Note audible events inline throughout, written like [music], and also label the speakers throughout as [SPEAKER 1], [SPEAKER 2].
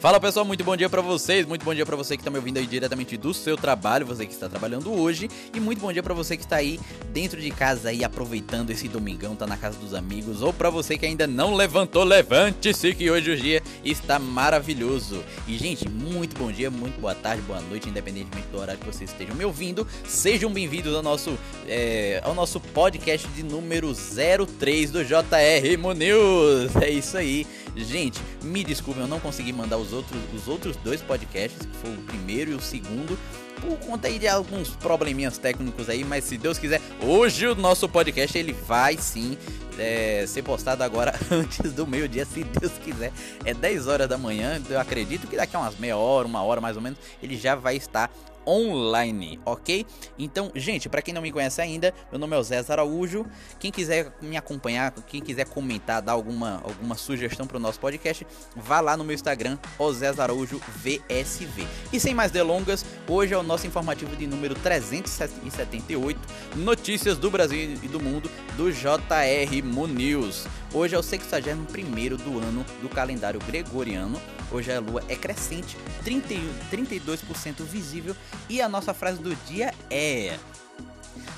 [SPEAKER 1] Fala pessoal, muito bom dia para vocês, muito bom dia para você que tá me ouvindo aí diretamente do seu trabalho, você que está trabalhando hoje, e muito bom dia para você que está aí dentro de casa aí aproveitando esse domingão, tá na casa dos amigos, ou para você que ainda não levantou, levante-se que hoje o dia está maravilhoso. E gente, muito bom dia, muito boa tarde, boa noite, independentemente do horário que vocês estejam me ouvindo, sejam bem-vindos ao nosso é, ao nosso podcast de número 03 do JR News. É isso aí. Gente, me desculpem, eu não consegui mandar os outros, os outros dois podcasts, que foi o primeiro e o segundo, por conta aí de alguns probleminhas técnicos aí, mas se Deus quiser, hoje o nosso podcast ele vai sim é, ser postado agora [laughs] antes do meio-dia, se Deus quiser. É 10 horas da manhã, eu acredito que daqui a umas meia hora, uma hora mais ou menos, ele já vai estar online, ok? Então, gente, para quem não me conhece ainda, meu nome é o Zé Araújo. Quem quiser me acompanhar, quem quiser comentar, dar alguma, alguma sugestão para o nosso podcast, vá lá no meu Instagram, o Zé Araújo VSV. E sem mais delongas, hoje é o nosso informativo de número 378, notícias do Brasil e do mundo do JR Mo News. Hoje é o 61 do ano do calendário gregoriano. Hoje a lua é crescente, 31, 32% visível. E a nossa frase do dia é: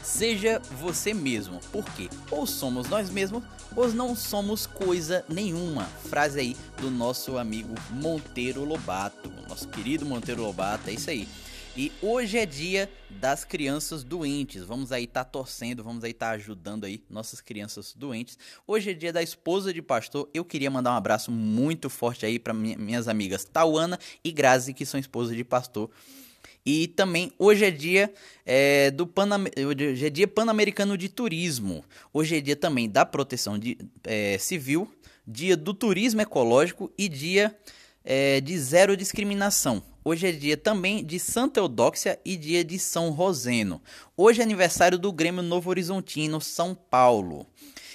[SPEAKER 1] Seja você mesmo, porque ou somos nós mesmos ou não somos coisa nenhuma. Frase aí do nosso amigo Monteiro Lobato, nosso querido Monteiro Lobato, é isso aí. E hoje é dia das crianças doentes. Vamos aí estar tá torcendo, vamos aí estar tá ajudando aí nossas crianças doentes. Hoje é dia da esposa de pastor. Eu queria mandar um abraço muito forte aí para minhas amigas Tauana e Grazi, que são esposas de pastor. E também hoje é dia é, do Panam hoje é dia pan-americano de turismo. Hoje é dia também da proteção de, é, civil, dia do turismo ecológico e dia é, de zero discriminação. Hoje é dia também de Santa Eudóxia e dia de São Roseno. Hoje é aniversário do Grêmio Novo Horizontino, São Paulo.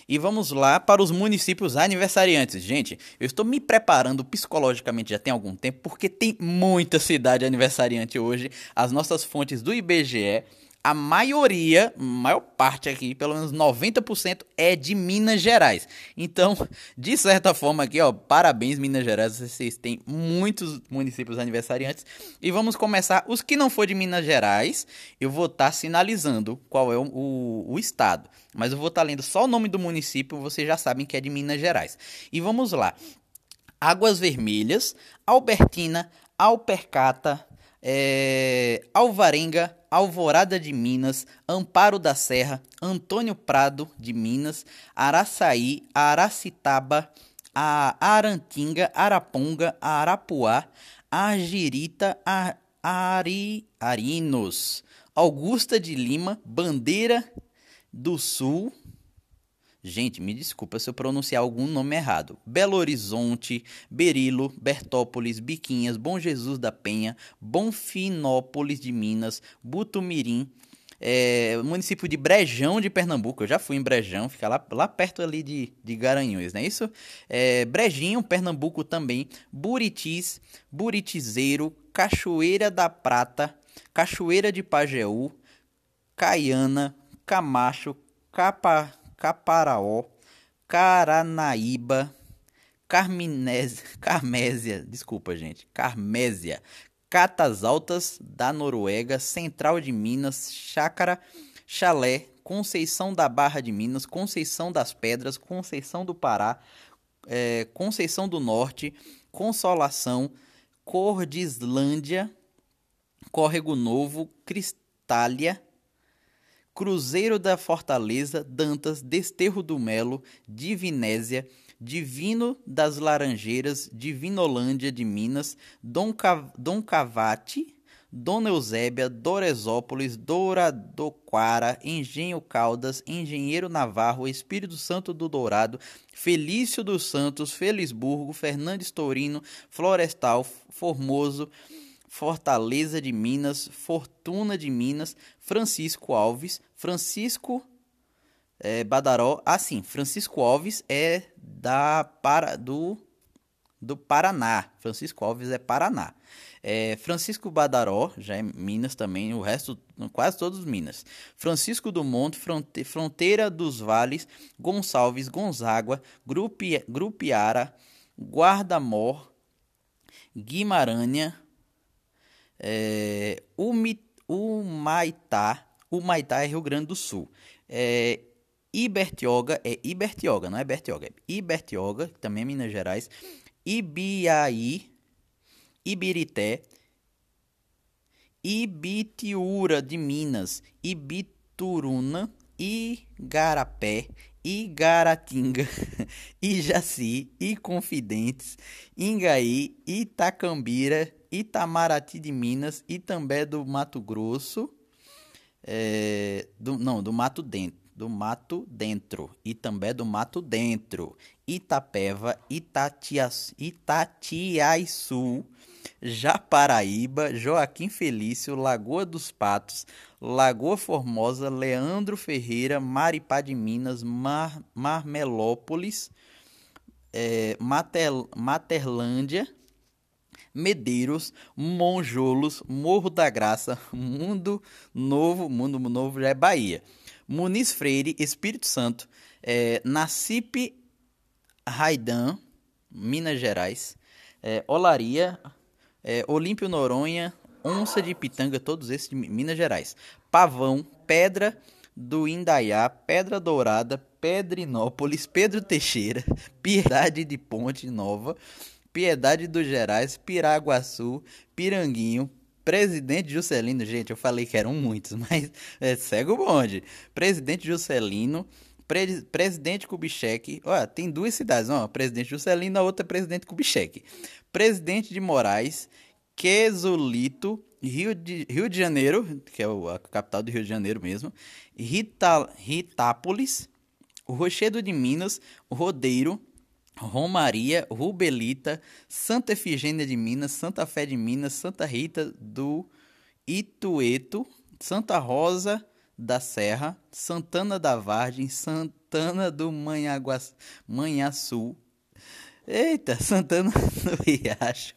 [SPEAKER 1] E vamos lá para os municípios aniversariantes. Gente, eu estou me preparando psicologicamente já tem algum tempo, porque tem muita cidade aniversariante hoje. As nossas fontes do IBGE a maioria, maior parte aqui, pelo menos 90% é de Minas Gerais. Então, de certa forma aqui, ó, parabéns Minas Gerais, vocês têm muitos municípios aniversariantes. E vamos começar, os que não for de Minas Gerais, eu vou estar tá sinalizando qual é o, o, o, estado. Mas eu vou estar tá lendo só o nome do município, vocês já sabem que é de Minas Gerais. E vamos lá. Águas Vermelhas, Albertina, Alpercata, é, Alvarenga, Alvorada de Minas, Amparo da Serra, Antônio Prado de Minas, Araçaí, Aracitaba, a Arantinga, Araponga, Arapuá, Agirita, Ari, Arinos, Augusta de Lima, Bandeira do Sul, Gente, me desculpa se eu pronunciar algum nome errado. Belo Horizonte, Berilo, Bertópolis, Biquinhas, Bom Jesus da Penha, Bonfinópolis de Minas, Butumirim, é, município de Brejão de Pernambuco. Eu já fui em Brejão, fica lá, lá perto ali de, de Garanhuns, não é isso? É, Brejinho, Pernambuco também. Buritis, Buritizeiro, Cachoeira da Prata, Cachoeira de Pajeú, Caiana, Camacho, Capa Caparaó, Caranaíba, Carminésia, Carmésia, desculpa gente, Carmésia, Catas Altas da Noruega, Central de Minas, Chácara, Chalé, Conceição da Barra de Minas, Conceição das Pedras, Conceição do Pará, é, Conceição do Norte, Consolação, Cordislândia, Córrego Novo, Cristália, Cruzeiro da Fortaleza, Dantas, Desterro do Melo, Divinésia, Divino das Laranjeiras, Divinolândia de Minas, Dom, Cav Dom Cavate, Dona Eusébia, Doresópolis, Douradoquara, Engenho Caldas, Engenheiro Navarro, Espírito Santo do Dourado, Felício dos Santos, Felisburgo, Fernandes Torino, Florestal, Formoso, Fortaleza de Minas, Fortuna de Minas, Francisco Alves, Francisco é, Badaró. Ah, sim, Francisco Alves é da para do do Paraná. Francisco Alves é Paraná. É, Francisco Badaró, já é Minas também, o resto, quase todos Minas. Francisco do Monte, fronte, Fronteira dos Vales, Gonçalves, Gonzaga, Grupi, Grupiara, Guarda-Mor, Guimarães, é, Humaitá, Humaitá é Rio Grande do Sul. É, Ibertioga é Ibertioga, não é Bertioga, é Ibertioga, também é Minas Gerais. Ibiaí, Ibirité, Ibitiúra de Minas, Ibituruna, Igarapé, Igaratinga, [laughs] Ijaci, Iconfidentes, Ingaí, Itacambira, Itamaraty de Minas, Itambé do Mato Grosso, é, do, não, do Mato Dentro, do Mato Dentro, Itambé do Mato Dentro, Itapeva, Itatiaiçu, Japaraíba, Joaquim Felício, Lagoa dos Patos, Lagoa Formosa, Leandro Ferreira, Maripá de Minas, Mar, Marmelópolis, é, Mater, Materlândia, Medeiros, Monjolos, Morro da Graça, Mundo Novo, Mundo Novo já é Bahia, Muniz Freire, Espírito Santo, é, Nacipe Raidan, Minas Gerais, é, Olaria, é, Olímpio Noronha, Onça de Pitanga, todos esses de Minas Gerais. Pavão, Pedra do Indaiá, Pedra Dourada, Pedrinópolis, Pedro Teixeira, [laughs] Piedade de Ponte Nova, Piedade dos Gerais, Piraguaçu, Piranguinho, Presidente Juscelino, gente, eu falei que eram muitos, [laughs] mas é cego bonde. Presidente Juscelino, Pre Presidente Kubitschek, ó, tem duas cidades, ó, Presidente Juscelino, a outra é Presidente Kubitschek. Presidente de Moraes, Quesolito, Rio de, Rio de Janeiro, que é a capital do Rio de Janeiro mesmo, Rita, Ritápolis, Rochedo de Minas, Rodeiro, Romaria, Rubelita, Santa Efigênia de Minas, Santa Fé de Minas, Santa Rita do Itueto, Santa Rosa da Serra, Santana da Vargem, Santana do Manhaguaçu, Manhaçu, eita, [laughs] Santana do Riacho,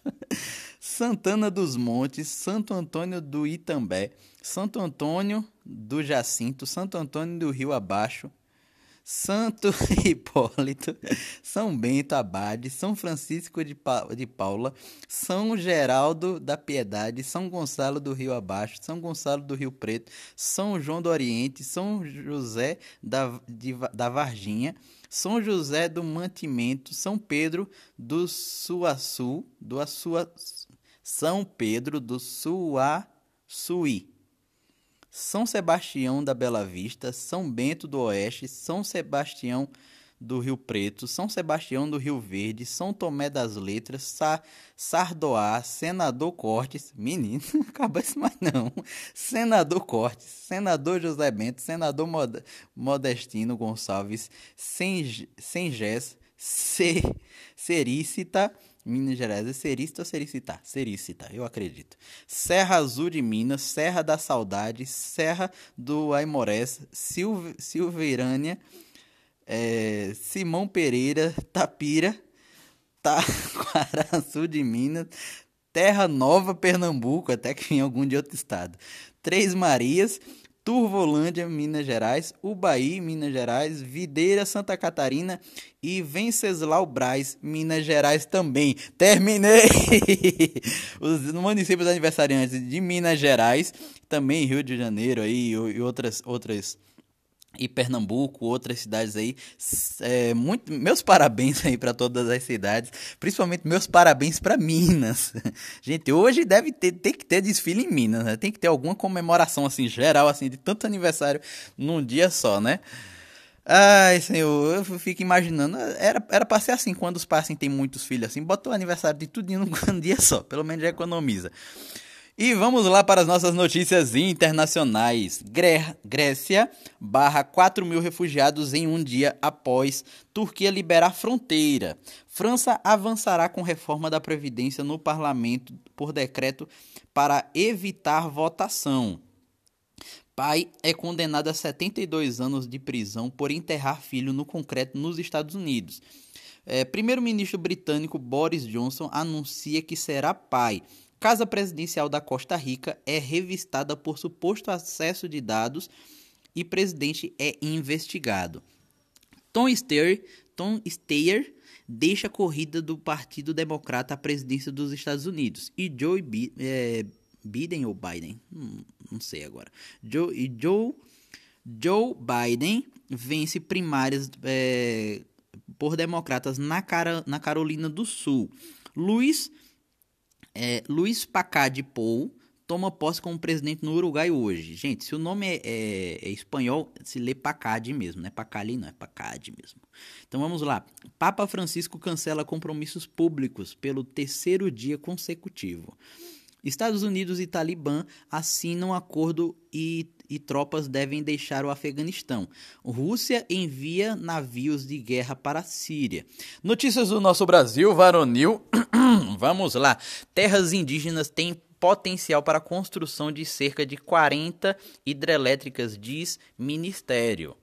[SPEAKER 1] Santana dos Montes, Santo Antônio do Itambé, Santo Antônio do Jacinto, Santo Antônio do Rio Abaixo, Santo [laughs] Hipólito, São Bento Abade, São Francisco de, pa de Paula, São Geraldo da Piedade, São Gonçalo do Rio Abaixo, São Gonçalo do Rio Preto, São João do Oriente, São José da, de, da Varginha, São José do Mantimento, São Pedro do Suaçu, do Açua, São Pedro do Suaçuí. São Sebastião da Bela Vista, São Bento do Oeste, São Sebastião do Rio Preto, São Sebastião do Rio Verde, São Tomé das Letras, Sa Sardoá, Senador Cortes, menino, [laughs] não acaba isso mais não, Senador Cortes, Senador José Bento, Senador Mod Modestino Gonçalves, Sengés, Serícita, Minas Gerais é Serista ou Sericita? Sericita, eu acredito. Serra Azul de Minas, Serra da Saudade, Serra do Aimorés, Silve, Silveirânia, é, Simão Pereira, Tapira, Taquaraçu [laughs] de Minas, Terra Nova, Pernambuco, até que em algum de outro estado. Três Marias, Turvolândia, Minas Gerais, Ubaí, Minas Gerais, Videira, Santa Catarina e Venceslau Braz, Minas Gerais também. Terminei! [laughs] Os municípios aniversariantes de Minas Gerais, também Rio de Janeiro aí, e outras, outras e Pernambuco, outras cidades aí. É, muito, meus parabéns [laughs] aí para todas as cidades, principalmente meus parabéns para Minas. [laughs] Gente, hoje deve ter, tem que ter desfile em Minas, né? Tem que ter alguma comemoração assim geral assim de tanto aniversário num dia só, né? Ai, senhor, eu fico imaginando, era era para ser assim quando os pais assim, têm muitos filhos assim, bota o aniversário de tudo [laughs] num dia só, pelo menos já economiza. E vamos lá para as nossas notícias internacionais. Gré Grécia barra 4 mil refugiados em um dia após Turquia liberar fronteira. França avançará com reforma da Previdência no parlamento por decreto para evitar votação. Pai é condenado a 72 anos de prisão por enterrar filho no concreto nos Estados Unidos. É, Primeiro-ministro britânico Boris Johnson anuncia que será pai Casa Presidencial da Costa Rica é revistada por suposto acesso de dados e presidente é investigado. Tom Steyer, Tom Steyer deixa a corrida do Partido Democrata à presidência dos Estados Unidos. E Joe B é, Biden ou Biden? Hum, não sei agora. Joe, e Joe, Joe Biden vence primárias é, por democratas na, cara, na Carolina do Sul. Luiz, é, Luiz Pacade Pou toma posse como presidente no Uruguai hoje. Gente, se o nome é, é, é espanhol, se lê Pacade mesmo, não é Pacali, não, é Pacade mesmo. Então vamos lá. Papa Francisco cancela compromissos públicos pelo terceiro dia consecutivo. Estados Unidos e Talibã assinam acordo e, e, tropas devem deixar o Afeganistão. Rússia envia navios de guerra para a Síria. Notícias do nosso Brasil, varonil. [clears throat] Vamos lá. Terras indígenas têm potencial para a construção de cerca de 40 hidrelétricas, diz Ministério.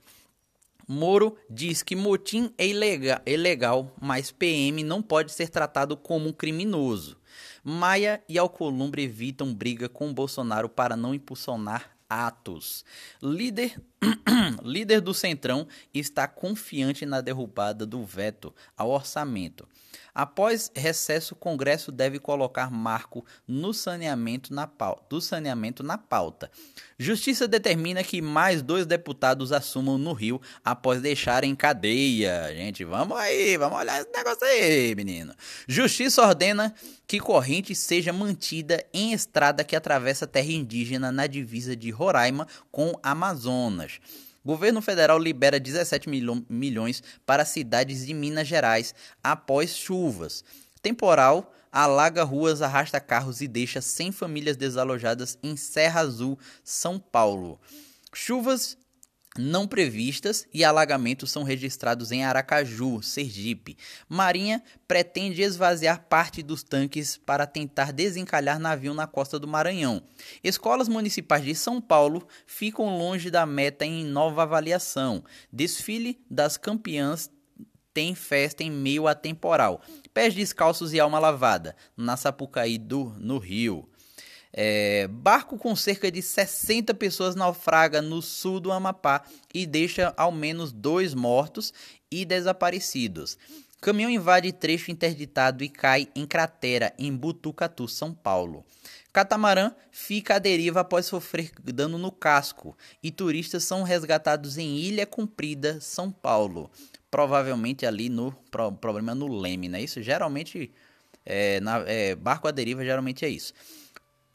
[SPEAKER 1] Moro diz que motim é ilegal, é ilegal, mas PM não pode ser tratado como um criminoso. Maia e Alcolumbre evitam briga com Bolsonaro para não impulsionar atos. Líder, [clears throat] líder do Centrão está confiante na derrubada do veto ao orçamento. Após recesso, o Congresso deve colocar marco no saneamento na pauta, do saneamento na pauta. Justiça determina que mais dois deputados assumam no Rio após deixarem cadeia. Gente, vamos aí, vamos olhar esse negócio aí, menino. Justiça ordena que corrente seja mantida em estrada que atravessa terra indígena na divisa de Roraima com Amazonas. Governo federal libera 17 milhões para cidades de Minas Gerais após chuvas. Temporal alaga ruas, arrasta carros e deixa 100 famílias desalojadas em Serra Azul, São Paulo. Chuvas não previstas e alagamentos são registrados em Aracaju, Sergipe. Marinha pretende esvaziar parte dos tanques para tentar desencalhar navio na costa do Maranhão. Escolas municipais de São Paulo ficam longe da meta em nova avaliação. Desfile das campeãs tem festa em meio a temporal. Pés descalços e alma lavada, na Sapucaí do, no Rio. É, barco com cerca de 60 pessoas naufraga no sul do Amapá e deixa ao menos dois mortos e desaparecidos. Caminhão invade trecho interditado e cai em cratera em Butucatu, São Paulo. Catamarã fica à deriva após sofrer dano no casco e turistas são resgatados em Ilha Comprida, São Paulo. Provavelmente ali no pro, problema no leme, né? Isso geralmente é, na, é, barco à deriva geralmente é isso.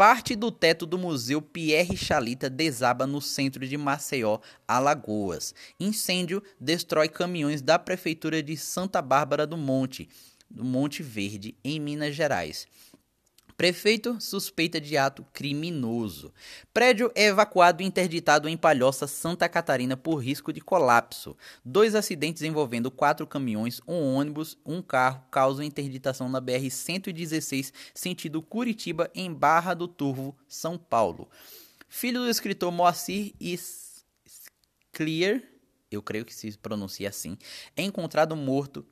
[SPEAKER 1] Parte do teto do Museu Pierre Chalita desaba no centro de Maceió, Alagoas. Incêndio destrói caminhões da Prefeitura de Santa Bárbara do Monte, do Monte Verde, em Minas Gerais. Prefeito suspeita de ato criminoso. Prédio é evacuado e interditado em Palhoça, Santa Catarina, por risco de colapso. Dois acidentes envolvendo quatro caminhões, um ônibus, um carro causam interditação na BR-116, sentido Curitiba, em Barra do Turvo, São Paulo. Filho do escritor Moacir Clear, eu creio que se pronuncia assim, é encontrado morto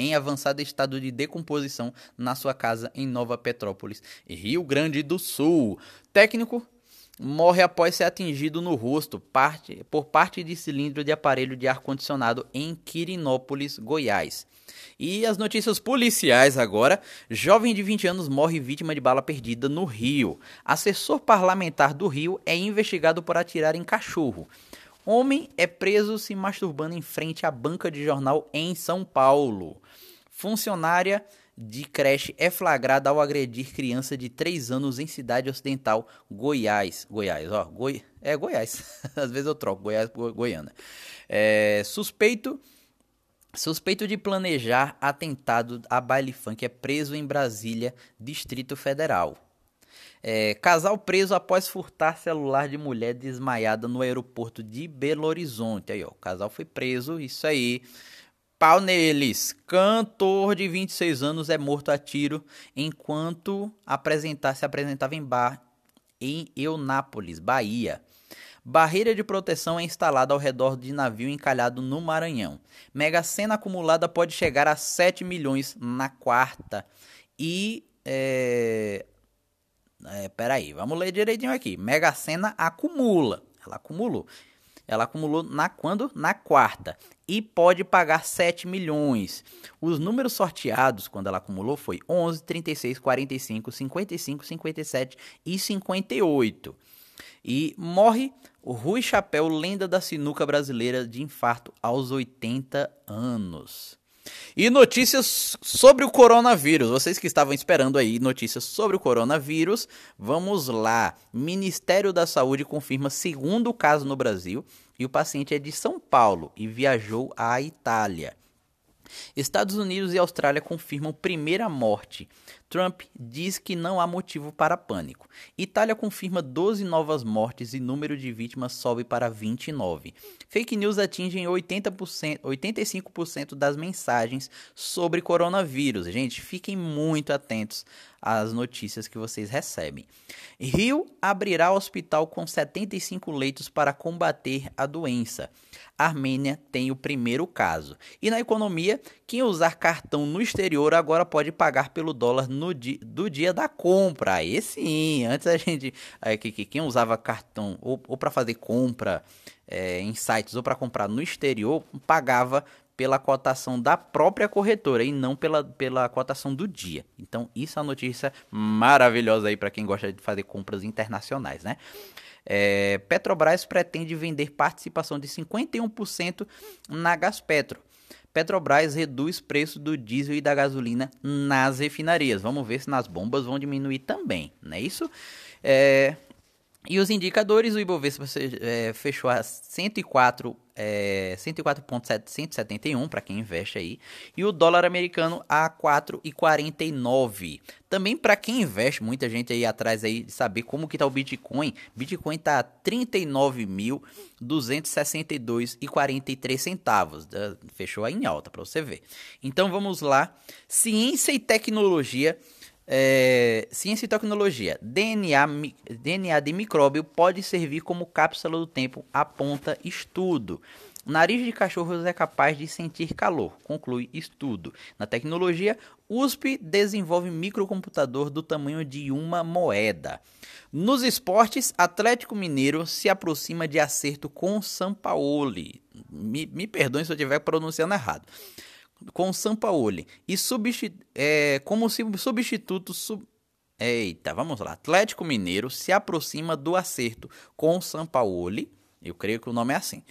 [SPEAKER 1] em avançado estado de decomposição na sua casa em Nova Petrópolis, Rio Grande do Sul. Técnico morre após ser atingido no rosto parte, por parte de cilindro de aparelho de ar-condicionado em Quirinópolis, Goiás. E as notícias policiais agora. Jovem de 20 anos morre vítima de bala perdida no Rio. Assessor parlamentar do Rio é investigado por atirar em cachorro. Homem é preso se masturbando em frente à banca de jornal em São Paulo. Funcionária de creche é flagrada ao agredir criança de 3 anos em cidade ocidental, Goiás. Goiás, ó, Goi... é Goiás. [laughs] Às vezes eu troco Goiás por Goiânia. É, suspeito suspeito de planejar atentado a baile funk é preso em Brasília, Distrito Federal. É, casal preso após furtar celular de mulher desmaiada no aeroporto de Belo Horizonte. Aí, ó, o casal foi preso, isso aí. Pau neles. Cantor de 26 anos é morto a tiro enquanto apresentar, se apresentava em bar em Eunápolis, Bahia. Barreira de proteção é instalada ao redor de navio encalhado no Maranhão. Mega Sena acumulada pode chegar a 7 milhões na quarta. E é, é, peraí, vamos ler direitinho aqui. Mega Sena acumula. Ela acumulou. Ela acumulou na quando? Na quarta. E pode pagar 7 milhões. Os números sorteados quando ela acumulou foi 11, 36, 45, 55, 57 e 58. E morre o Rui Chapéu, lenda da sinuca brasileira de infarto aos 80 anos. E notícias sobre o coronavírus. Vocês que estavam esperando aí notícias sobre o coronavírus, vamos lá. Ministério da Saúde confirma segundo caso no Brasil e o paciente é de São Paulo e viajou à Itália. Estados Unidos e Austrália confirmam primeira morte. Trump diz que não há motivo para pânico. Itália confirma 12 novas mortes e número de vítimas sobe para 29. Fake news atingem 80%, 85% das mensagens sobre coronavírus. Gente, fiquem muito atentos às notícias que vocês recebem. Rio abrirá hospital com 75 leitos para combater a doença. Armênia tem o primeiro caso. E na economia, quem usar cartão no exterior agora pode pagar pelo dólar no di do dia da compra. Aí sim, antes a gente. É, que, que, quem usava cartão ou, ou para fazer compra é, em sites ou para comprar no exterior, pagava pela cotação da própria corretora e não pela, pela cotação do dia. Então, isso é uma notícia maravilhosa aí para quem gosta de fazer compras internacionais, né? É, Petrobras pretende vender participação de 51% na Gaspetro. Petrobras reduz preço do diesel e da gasolina nas refinarias. Vamos ver se nas bombas vão diminuir também, não é isso? É, e os indicadores, o Ibovespa é, fechou a 104, é, 104.771 para quem investe aí, e o dólar americano a 4,49. Também para quem investe, muita gente aí atrás aí de saber como que tá o Bitcoin. Bitcoin tá 39.262,43 centavos. Fechou aí em alta para você ver. Então vamos lá. Ciência e tecnologia é, ciência e tecnologia. DNA, DNA de micróbio pode servir como cápsula do tempo, aponta estudo. nariz de cachorros é capaz de sentir calor, conclui estudo. Na tecnologia, USP desenvolve microcomputador do tamanho de uma moeda. Nos esportes, Atlético Mineiro se aproxima de acerto com Sampaoli. Me, me perdoem se eu estiver pronunciando errado com o Sampaoli e substitu é, como substituto sub Eita, vamos lá. Atlético Mineiro se aproxima do acerto com o Sampaoli, eu creio que o nome é assim,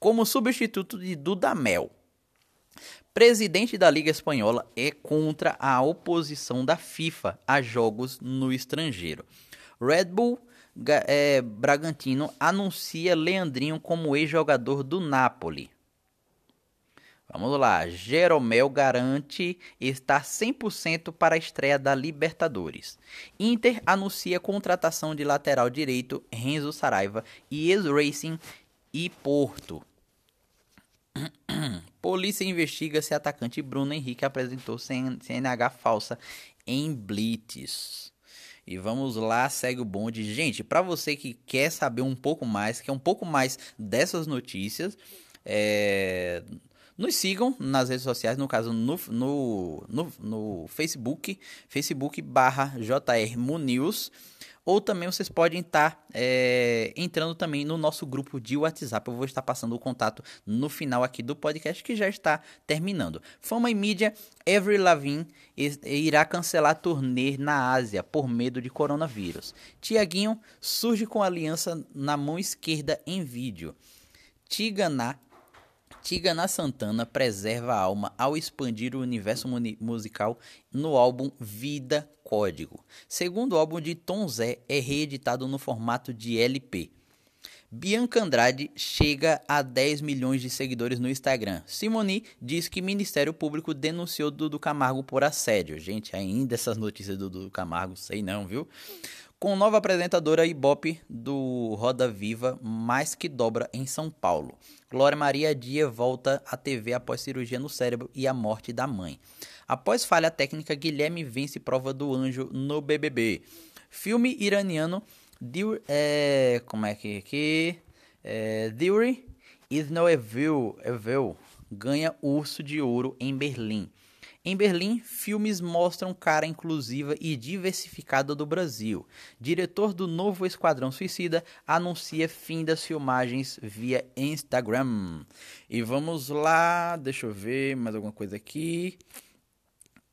[SPEAKER 1] como substituto de Dudamel. Presidente da Liga Espanhola é contra a oposição da FIFA a jogos no estrangeiro. Red Bull é, Bragantino anuncia Leandrinho como ex-jogador do Napoli. Vamos lá, Jeromel garante estar 100% para a estreia da Libertadores. Inter anuncia contratação de lateral direito Renzo Saraiva e ex-Racing e Porto. [clears throat] Polícia investiga se atacante Bruno Henrique apresentou CNH falsa em blitz. E vamos lá, segue o bonde. Gente, para você que quer saber um pouco mais, quer um pouco mais dessas notícias, é, nos sigam nas redes sociais, no caso no, no, no, no Facebook, Facebook barra JR Munius. Ou também vocês podem estar é, entrando também no nosso grupo de WhatsApp. Eu vou estar passando o contato no final aqui do podcast que já está terminando. Fama e mídia, Every Lavigne irá cancelar turnê na Ásia por medo de coronavírus. Tiaguinho surge com aliança na mão esquerda em vídeo. Tiganá Tigana Santana preserva a alma ao expandir o universo musical no álbum Vida Código. Segundo álbum de Tom Zé é reeditado no formato de LP. Bianca Andrade chega a 10 milhões de seguidores no Instagram. Simoni diz que Ministério Público denunciou Dudu Camargo por assédio. Gente, ainda essas notícias do Dudu Camargo, sei não, viu? Com nova apresentadora Ibope do Roda Viva, mais que dobra em São Paulo. Glória Maria Dia volta à TV após cirurgia no cérebro e a morte da mãe. Após falha técnica, Guilherme vence prova do anjo no BBB. Filme iraniano é, como é que que é, is no evil, evil ganha urso de ouro em Berlim. Em Berlim, filmes mostram cara inclusiva e diversificada do Brasil. Diretor do novo Esquadrão Suicida anuncia fim das filmagens via Instagram. E vamos lá, deixa eu ver mais alguma coisa aqui.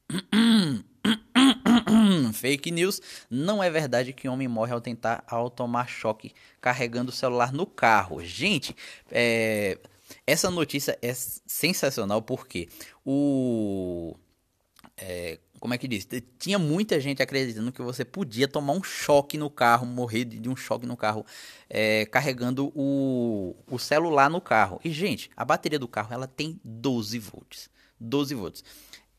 [SPEAKER 1] [coughs] Fake news. Não é verdade que homem morre ao tentar ao tomar choque carregando o celular no carro. Gente, é, essa notícia é sensacional porque o. É, como é que diz? Tinha muita gente acreditando que você podia tomar um choque no carro, morrer de, um choque no carro, é, carregando o, o celular no carro. E, gente, a bateria do carro ela tem 12 volts. 12 volts.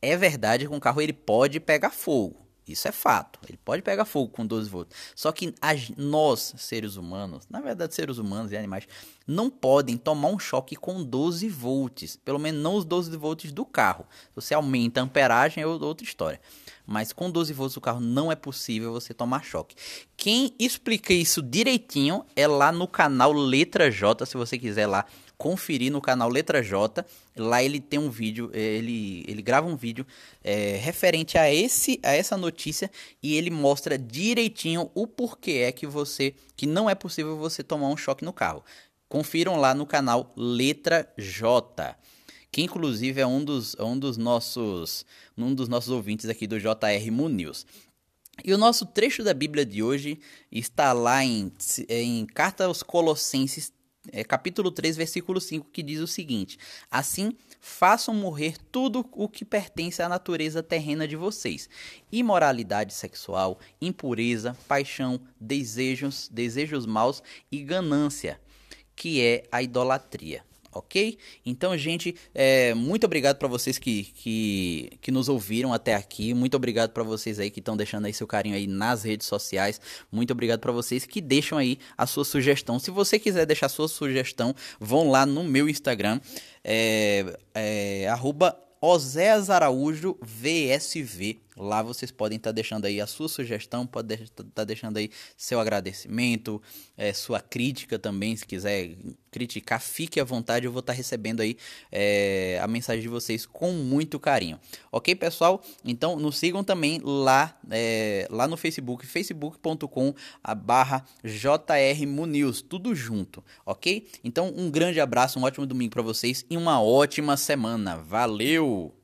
[SPEAKER 1] É verdade que um carro ele pode pegar fogo. Isso é fato. Ele pode pegar fogo com 12 volts. Só que as, nós, seres humanos, na verdade, seres humanos e animais, não podem tomar um choque com 12 volts. Pelo menos não os 12 volts do carro. Se você aumenta a amperagem, é outra história. Mas com 12 volts do carro não é possível você tomar choque. Quem explica isso direitinho é lá no canal Letra J, se você quiser lá conferir no canal Letra J. Lá ele tem um vídeo, eh, ele, ele grava um vídeo é, referente a, esse, a essa notícia e ele mostra direitinho o porquê é que você que não é possível você tomar um choque no carro. Confiram lá no canal Letra J que inclusive é um dos, um dos nossos um dos nossos ouvintes aqui do JR News. E o nosso trecho da Bíblia de hoje está lá em, em Carta aos Colossenses é, capítulo 3, versículo 5, que diz o seguinte: Assim, façam morrer tudo o que pertence à natureza terrena de vocês: imoralidade sexual, impureza, paixão, desejos, desejos maus e ganância, que é a idolatria ok? Então, gente, é, muito obrigado para vocês que, que, que nos ouviram até aqui. Muito obrigado para vocês aí que estão deixando aí seu carinho aí nas redes sociais. Muito obrigado para vocês que deixam aí a sua sugestão. Se você quiser deixar sua sugestão, vão lá no meu Instagram, é, é, arroba Araújo VSV. Lá vocês podem estar tá deixando aí a sua sugestão, pode estar tá deixando aí seu agradecimento, é, sua crítica também, se quiser criticar, fique à vontade, eu vou estar tá recebendo aí é, a mensagem de vocês com muito carinho. Ok, pessoal? Então nos sigam também lá, é, lá no Facebook, facebook.com barra jrmunews, tudo junto, ok? Então um grande abraço, um ótimo domingo para vocês e uma ótima semana. Valeu!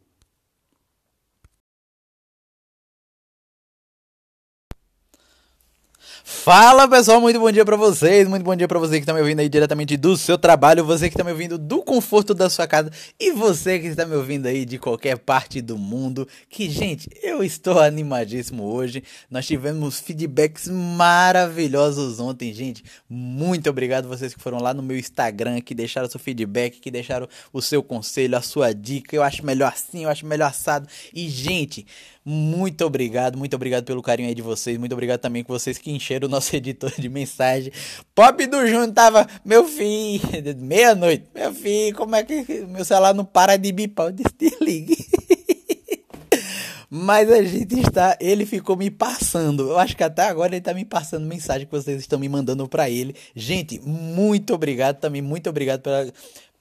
[SPEAKER 1] Fala pessoal, muito bom dia para vocês, muito bom dia para você que está me ouvindo aí diretamente do seu trabalho, você que está me ouvindo do conforto da sua casa e você que está me ouvindo aí de qualquer parte do mundo. Que gente, eu estou animadíssimo hoje. Nós tivemos feedbacks maravilhosos ontem, gente. Muito obrigado vocês que foram lá no meu Instagram, que deixaram seu feedback, que deixaram o seu conselho, a sua dica. Eu acho melhor assim, eu acho melhor assado. E gente, muito obrigado, muito obrigado pelo carinho aí de vocês. Muito obrigado também com vocês que encheram o nosso [laughs] editor de mensagem. Pop do Júnior tava, meu filho, [laughs] meia-noite. Meu filho, como é que meu celular não para de bipar? Eu disse, desligue. [laughs] Mas a gente está. Ele ficou me passando. Eu acho que até agora ele está me passando mensagem que vocês estão me mandando para ele. Gente, muito obrigado também. Muito obrigado pela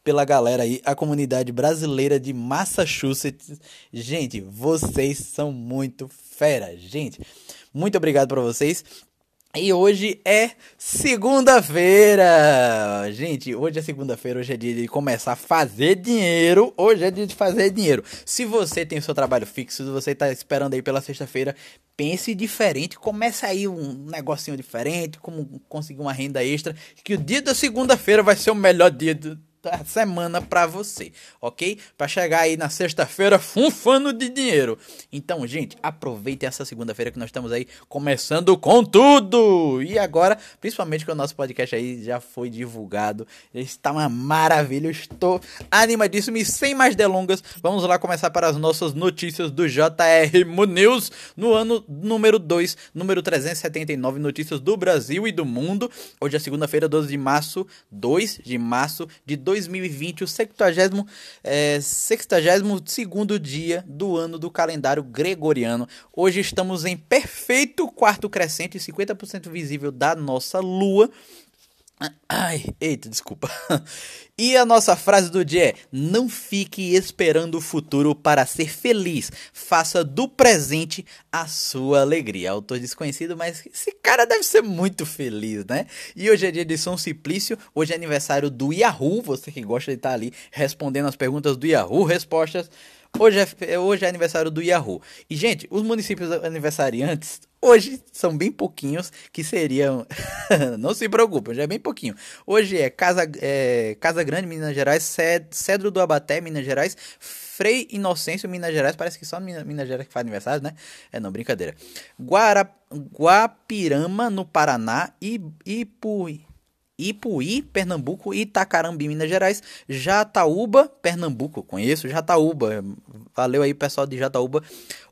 [SPEAKER 1] pela galera aí, a comunidade brasileira de Massachusetts. Gente, vocês são muito fera, gente. Muito obrigado para vocês. E hoje é segunda-feira. Gente, hoje é segunda-feira, hoje é dia de começar a fazer dinheiro. Hoje é dia de fazer dinheiro. Se você tem o seu trabalho fixo, se você está esperando aí pela sexta-feira, pense diferente, comece aí um negocinho diferente, como conseguir uma renda extra, que o dia da segunda-feira vai ser o melhor dia do da semana para você, ok? Para chegar aí na sexta-feira funfando de dinheiro. Então, gente, aproveite essa segunda-feira que nós estamos aí começando com tudo. E agora, principalmente que o nosso podcast aí já foi divulgado, está uma maravilha. Eu estou animadíssimo e sem mais delongas, vamos lá começar para as nossas notícias do JR News no ano número 2, número 379, notícias do Brasil e do mundo. Hoje é segunda-feira, 12 de março, 2 de março de 2020. 2020, o 60, é, 62 dia do ano do calendário gregoriano. Hoje estamos em perfeito quarto crescente, 50% visível da nossa lua. Ai, eita, desculpa. [laughs] E a nossa frase do dia é: Não fique esperando o futuro para ser feliz. Faça do presente a sua alegria. Autor desconhecido, mas esse cara deve ser muito feliz, né? E hoje é dia de São Simplício. Hoje é aniversário do Yahoo. Você que gosta de estar ali respondendo as perguntas do Yahoo Respostas. Hoje é, hoje é aniversário do Yahoo. E, gente, os municípios aniversariantes hoje são bem pouquinhos que seriam. [laughs] não se preocupe, já é bem pouquinho. Hoje é Casa, é, Casa Grande, Minas Gerais, Cedro do Abaté, Minas Gerais, Frei Inocêncio, Minas Gerais. Parece que só Minas Gerais que faz aniversário, né? É, não, brincadeira. Guara, Guapirama, no Paraná, e Ipuí. Ipuí, Pernambuco, Itacarambi, Minas Gerais, Jataúba, Pernambuco, conheço Jataúba, valeu aí pessoal de Jataúba,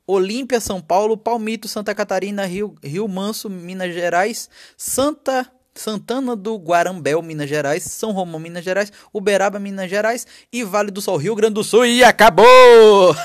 [SPEAKER 1] Olímpia, São Paulo, Palmito, Santa Catarina, Rio, Rio Manso, Minas Gerais, Santa Santana do Guarambel, Minas Gerais, São Romão, Minas Gerais, Uberaba, Minas Gerais e Vale do Sol, Rio Grande do Sul e acabou! [laughs]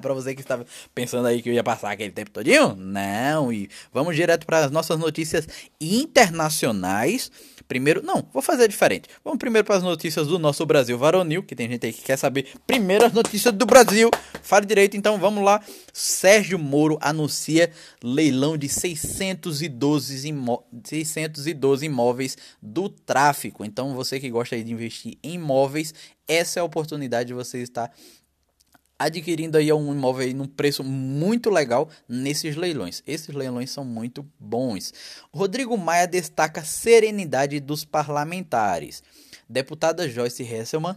[SPEAKER 1] para você que estava pensando aí que eu ia passar aquele tempo todinho, não, e vamos direto para as nossas notícias internacionais. Primeiro, não, vou fazer diferente. Vamos primeiro para as notícias do nosso Brasil varonil, que tem gente aí que quer saber primeiro as notícias do Brasil. Fale direito, então vamos lá. Sérgio Moro anuncia leilão de 612, imó 612 imóveis do tráfico. Então você que gosta de investir em imóveis, essa é a oportunidade de você estar adquirindo aí um imóvel aí num preço muito legal nesses leilões. Esses leilões são muito bons. Rodrigo Maia destaca serenidade dos parlamentares. Deputada Joyce Hesselmann,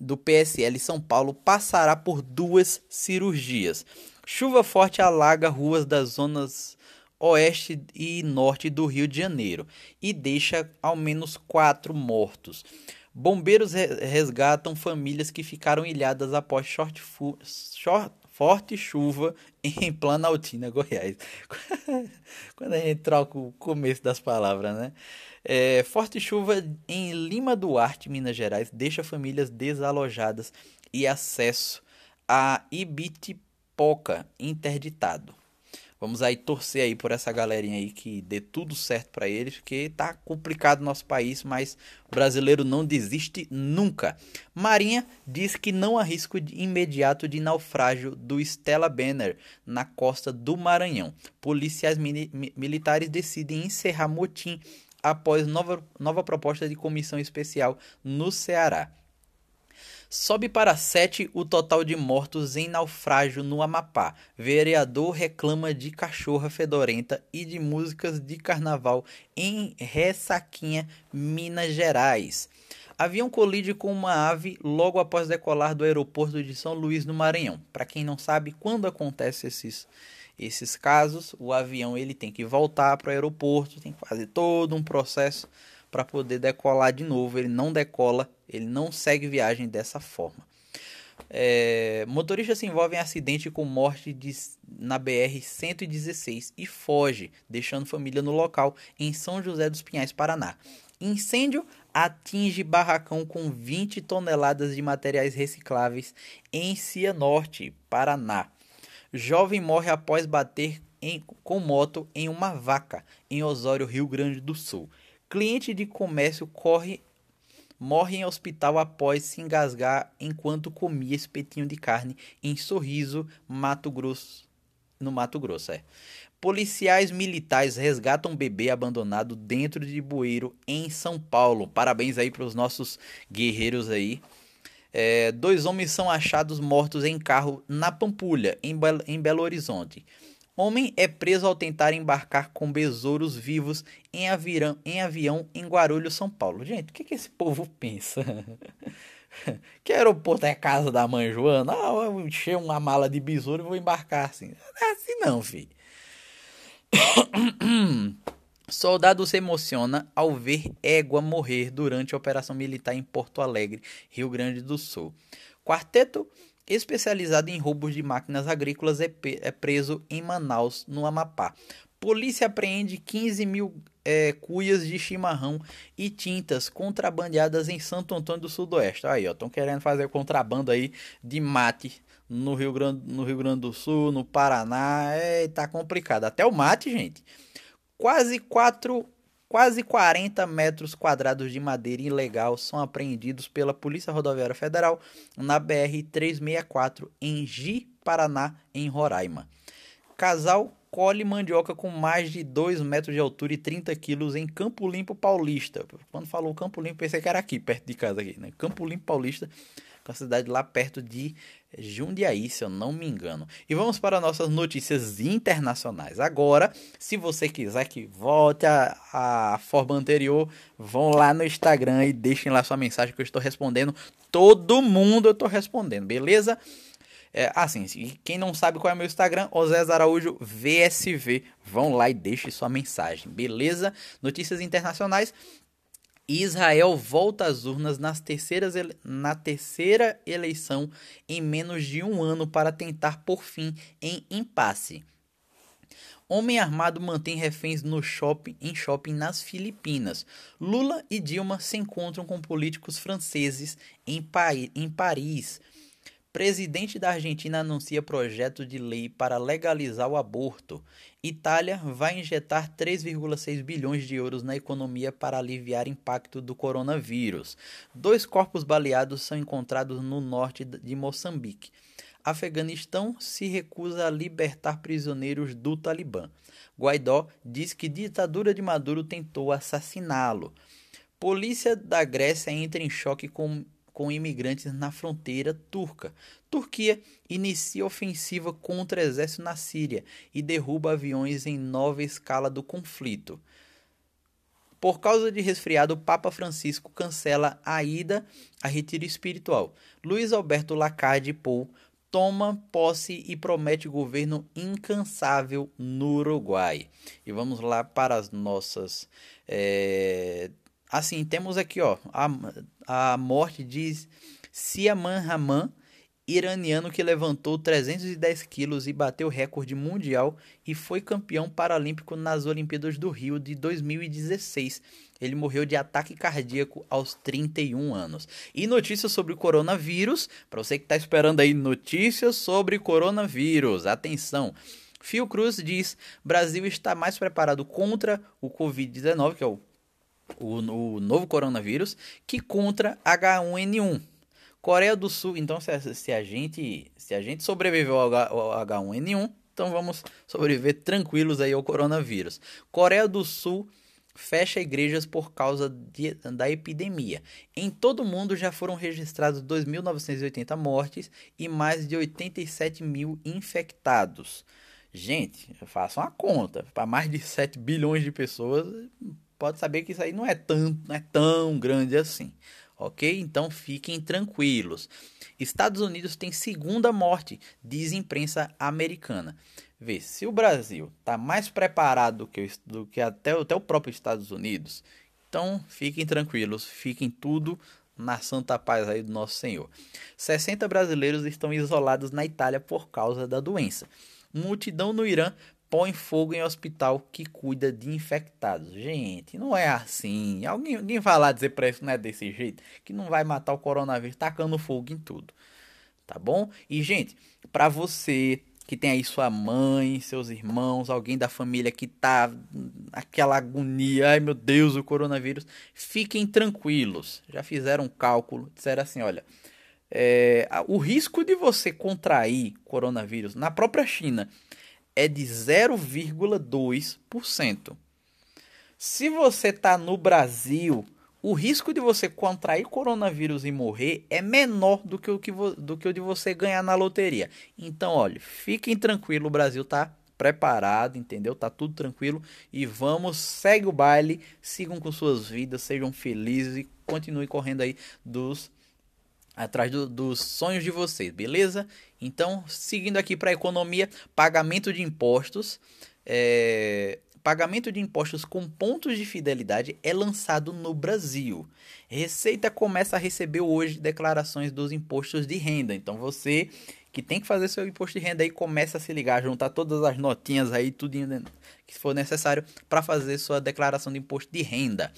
[SPEAKER 1] do PSL São Paulo, passará por duas cirurgias. Chuva forte alaga ruas das zonas oeste e norte do Rio de Janeiro e deixa ao menos quatro mortos. Bombeiros resgatam famílias que ficaram ilhadas após short short, forte chuva [laughs] em Planaltina, Goiás. [laughs] Quando a gente troca o começo das palavras, né? É, forte chuva em Lima Duarte, Minas Gerais, deixa famílias desalojadas e acesso a Ibitipoca interditado. Vamos aí torcer aí por essa galerinha aí que dê tudo certo para eles, porque tá complicado nosso país, mas o brasileiro não desiste nunca. Marinha diz que não há risco de imediato de naufrágio do Stella Banner na costa do Maranhão. Policiais militares decidem encerrar motim após nova, nova proposta de comissão especial no Ceará. Sobe para 7 o total de mortos em naufrágio no Amapá. Vereador reclama de cachorra fedorenta e de músicas de carnaval em Ressaquinha, Minas Gerais. Avião colide com uma ave logo após decolar do aeroporto de São Luís, no Maranhão. Para quem não sabe, quando acontece esses esses casos, o avião ele tem que voltar para o aeroporto, tem que fazer todo um processo para poder decolar de novo. Ele não decola, ele não segue viagem dessa forma. É, motorista se envolve em acidente com morte de, na BR-116 e foge, deixando família no local em São José dos Pinhais, Paraná. Incêndio atinge barracão com 20 toneladas de materiais recicláveis em Cianorte, Paraná. Jovem morre após bater em, com moto em uma vaca em Osório, Rio Grande do Sul. Cliente de comércio corre morre em hospital após se engasgar enquanto comia espetinho de carne em Sorriso, Mato Grosso, no Mato Grosso, é. Policiais militares resgatam bebê abandonado dentro de bueiro em São Paulo. Parabéns aí para os nossos guerreiros aí. É, dois homens são achados mortos em carro na Pampulha, em, Be em Belo Horizonte. Homem é preso ao tentar embarcar com besouros vivos em, avião em avião em Guarulhos, São Paulo. Gente, o que, que esse povo pensa? [laughs] que aeroporto é casa da mãe Joana? Ah, eu encher uma mala de besouro e vou embarcar assim. Não é assim não, filho. [coughs] Soldado se emociona ao ver égua morrer durante a operação militar em Porto Alegre, Rio Grande do Sul. Quarteto especializado em roubos de máquinas agrícolas, é, é preso em Manaus, no Amapá. Polícia apreende 15 mil é, cuias de chimarrão e tintas contrabandeadas em Santo Antônio do Sudoeste. Aí, ó, estão querendo fazer contrabando aí de mate no Rio, Grande, no Rio Grande do Sul, no Paraná. É, tá complicado. Até o mate, gente. Quase 4 Quase 40 metros quadrados de madeira ilegal são apreendidos pela Polícia Rodoviária Federal na BR-364 em Ji, Paraná, em Roraima. Casal colhe mandioca com mais de 2 metros de altura e 30 quilos em Campo Limpo Paulista. Quando falou Campo Limpo, pensei que era aqui, perto de casa aqui, né? Campo Limpo Paulista, com a cidade lá perto de Jundiaí, se eu não me engano. E vamos para nossas notícias internacionais. Agora, se você quiser que volte a, a forma anterior, vão lá no Instagram e deixem lá sua mensagem que eu estou respondendo. Todo mundo eu estou respondendo, beleza? É, assim, quem não sabe qual é o meu Instagram, Osés Araújo VSV. Vão lá e deixem sua mensagem, beleza? Notícias internacionais. Israel volta às urnas nas terceiras, na terceira eleição em menos de um ano para tentar por fim em impasse. Homem armado mantém reféns no shopping, em shopping nas Filipinas. Lula e Dilma se encontram com políticos franceses em, pa em Paris. Presidente da Argentina anuncia projeto de lei para legalizar o aborto. Itália vai injetar 3,6 bilhões de euros na economia para aliviar impacto do coronavírus. Dois corpos baleados são encontrados no norte de Moçambique. Afeganistão se recusa a libertar prisioneiros do Talibã. Guaidó diz que ditadura de Maduro tentou assassiná-lo. Polícia da Grécia entra em choque com com imigrantes na fronteira turca. Turquia inicia ofensiva contra o exército na Síria e derruba aviões em nova escala do conflito. Por causa de resfriado, o Papa Francisco cancela a ida a retiro espiritual. Luiz Alberto Lacarde Pou toma posse e promete governo incansável no Uruguai. E vamos lá para as nossas é, assim, temos aqui, ó, a, a morte de Siaman Rahman, iraniano que levantou 310 quilos e bateu recorde mundial e foi campeão paralímpico nas Olimpíadas do Rio de 2016. Ele morreu de ataque cardíaco aos 31 anos. E notícias sobre coronavírus, para você que está esperando aí notícias sobre coronavírus, atenção. Fiocruz diz: Brasil está mais preparado contra o Covid-19, que é o o, o novo coronavírus, que contra H1N1. Coreia do Sul, então se, se, a gente se a gente sobreviveu ao, ao H1N1, então vamos sobreviver tranquilos aí ao coronavírus. Coreia do Sul fecha igrejas por causa de, da epidemia. Em todo o mundo já foram registrados 2.980 mortes e mais de 87 mil infectados. Gente, façam uma conta. Para mais de 7 bilhões de pessoas, pode saber que isso aí não é tão, não é tão grande assim. Ok? Então fiquem tranquilos. Estados Unidos tem segunda morte, diz imprensa americana. Vê, se o Brasil está mais preparado do que, do que até, até o próprio Estados Unidos, então fiquem tranquilos, fiquem tudo na santa paz aí do nosso Senhor. 60 brasileiros estão isolados na Itália por causa da doença. Multidão no Irã põe fogo em hospital que cuida de infectados. Gente, não é assim. Alguém, alguém vai lá dizer pra isso, não é desse jeito, que não vai matar o coronavírus tacando fogo em tudo. Tá bom? E, gente, para você que tem aí sua mãe, seus irmãos, alguém da família que tá aquela agonia, ai meu Deus, o coronavírus, fiquem tranquilos. Já fizeram um cálculo, disseram assim, olha, é, o risco de você contrair coronavírus na própria China é de 0,2%. Se você está no Brasil, o risco de você contrair coronavírus e morrer é menor do que o, que do que o de você ganhar na loteria. Então, olha, fiquem tranquilos, o Brasil tá preparado, entendeu? Tá tudo tranquilo e vamos, segue o baile, sigam com suas vidas, sejam felizes e continuem correndo aí dos atrás do, dos sonhos de vocês, beleza? Então, seguindo aqui para a economia, pagamento de impostos. É, pagamento de impostos com pontos de fidelidade é lançado no Brasil. Receita começa a receber hoje declarações dos impostos de renda. Então, você que tem que fazer seu imposto de renda aí começa a se ligar, juntar todas as notinhas aí, tudo que for necessário para fazer sua declaração de imposto de renda.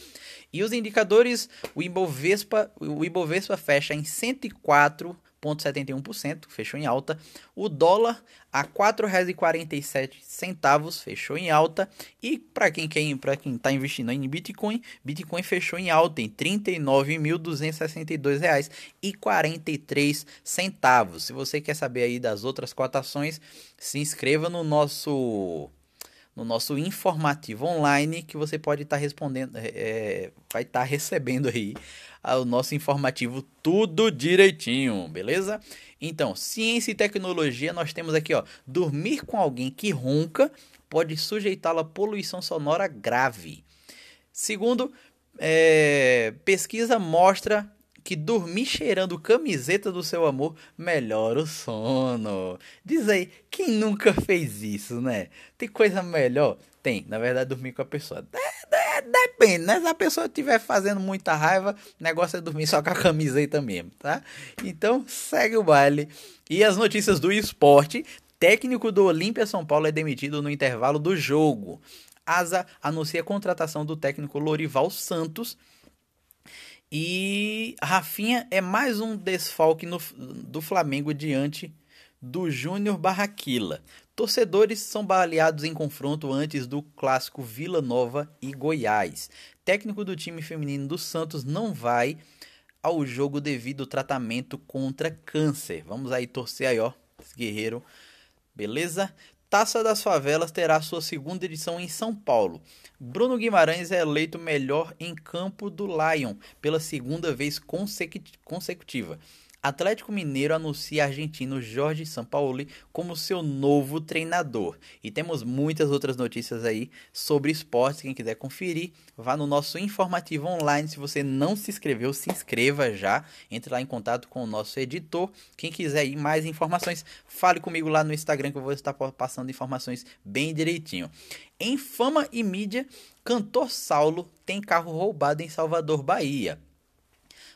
[SPEAKER 1] E os indicadores, o Ibovespa, o Ibovespa fecha em 104 0,71%, fechou em alta. O dólar a R$ 4,47 fechou em alta. E para quem quer, para quem está investindo em Bitcoin, Bitcoin fechou em alta em R$ 39.262,43 centavos. Se você quer saber aí das outras cotações, se inscreva no nosso no nosso informativo online que você pode estar tá respondendo, é, vai estar tá recebendo aí o nosso informativo tudo direitinho, beleza? Então, ciência e tecnologia, nós temos aqui, ó, dormir com alguém que ronca pode sujeitá-lo a poluição sonora grave. Segundo, é, pesquisa mostra que dormir cheirando camiseta do seu amor melhora o sono. Diz aí, quem nunca fez isso, né? Tem coisa melhor? Tem, na verdade, dormir com a pessoa. Depende, né? Se a pessoa estiver fazendo muita raiva, o negócio é dormir só com a camiseta mesmo, tá? Então, segue o baile. E as notícias do esporte. Técnico do Olímpia São Paulo é demitido no intervalo do jogo. Asa anuncia a contratação do técnico Lorival Santos e Rafinha é mais um desfalque no, do Flamengo diante do Júnior Barraquila. Torcedores são baleados em confronto antes do clássico Vila Nova e Goiás. Técnico do time feminino do Santos não vai ao jogo devido ao tratamento contra câncer. Vamos aí torcer aí, ó, guerreiro. Beleza? Taça das Favelas terá sua segunda edição em São Paulo. Bruno Guimarães é eleito melhor em campo do Lion pela segunda vez consecutiva. Atlético Mineiro anuncia argentino Jorge Sampaoli como seu novo treinador. E temos muitas outras notícias aí sobre esportes. Quem quiser conferir, vá no nosso informativo online. Se você não se inscreveu, se inscreva já. Entre lá em contato com o nosso editor. Quem quiser mais informações, fale comigo lá no Instagram que eu vou estar passando informações bem direitinho. Em fama e mídia, cantor Saulo tem carro roubado em Salvador, Bahia.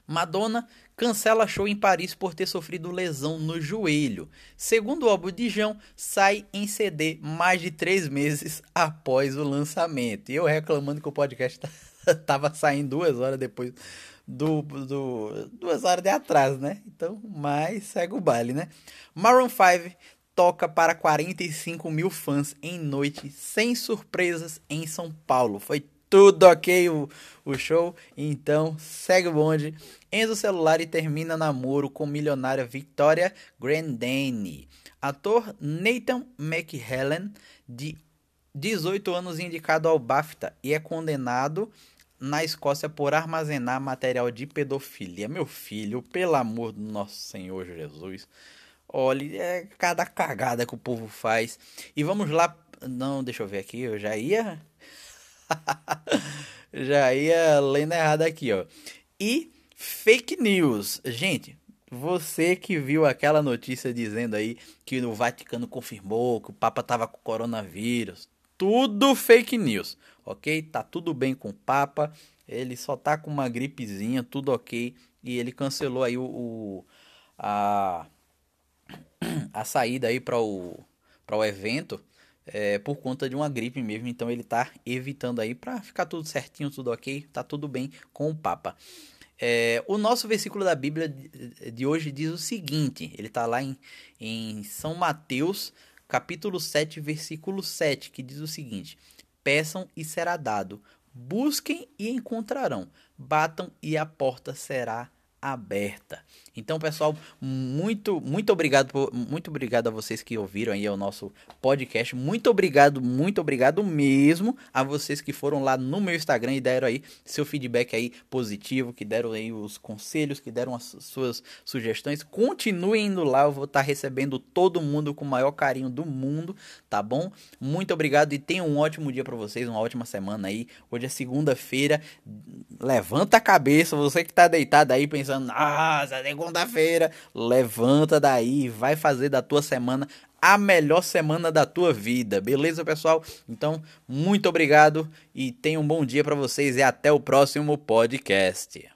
[SPEAKER 1] Madonna cancela show em Paris por ter sofrido lesão no joelho. Segundo o álbum de João, sai em CD mais de três meses após o lançamento. E eu reclamando que o podcast [laughs] tava saindo duas horas depois do, do duas horas de atraso, né? Então, mas segue o baile, né? Maroon 5 toca para 45 mil fãs em noite sem surpresas em São Paulo. Foi tudo ok o, o show. Então, segue o bonde. Enzo Celular e termina namoro com milionária Victoria Grandani. Ator Nathan McHellen, de 18 anos, indicado ao BAFTA e é condenado na Escócia por armazenar material de pedofilia. Meu filho, pelo amor do nosso Senhor Jesus. Olha, é cada cagada que o povo faz. E vamos lá. Não, deixa eu ver aqui. Eu já ia [laughs] Já ia lendo errado aqui, ó. E fake news. Gente, você que viu aquela notícia dizendo aí que o Vaticano confirmou que o Papa tava com coronavírus. Tudo fake news, ok? Tá tudo bem com o Papa. Ele só tá com uma gripezinha, tudo ok. E ele cancelou aí o, o a, [clears throat] a saída aí para o, para o evento é, por conta de uma gripe mesmo. Então ele está evitando aí para ficar tudo certinho, tudo ok, tá tudo bem com o Papa. É, o nosso versículo da Bíblia de hoje diz o seguinte: ele está lá em, em São Mateus, capítulo 7, versículo 7, que diz o seguinte: Peçam e será dado, busquem e encontrarão, batam e a porta será aberta. Então, pessoal, muito muito obrigado por, muito obrigado a vocês que ouviram aí o nosso podcast. Muito obrigado, muito obrigado mesmo a vocês que foram lá no meu Instagram e deram aí seu feedback aí positivo, que deram aí os conselhos, que deram as suas sugestões. Continuem indo lá, eu vou estar tá recebendo todo mundo com o maior carinho do mundo, tá bom? Muito obrigado e tenham um ótimo dia para vocês, uma ótima semana aí. Hoje é segunda-feira. Levanta a cabeça, você que tá deitado aí pensando, nossa, segunda-feira, levanta daí, vai fazer da tua semana a melhor semana da tua vida, beleza, pessoal? Então, muito obrigado e tenha um bom dia para vocês e até o próximo podcast.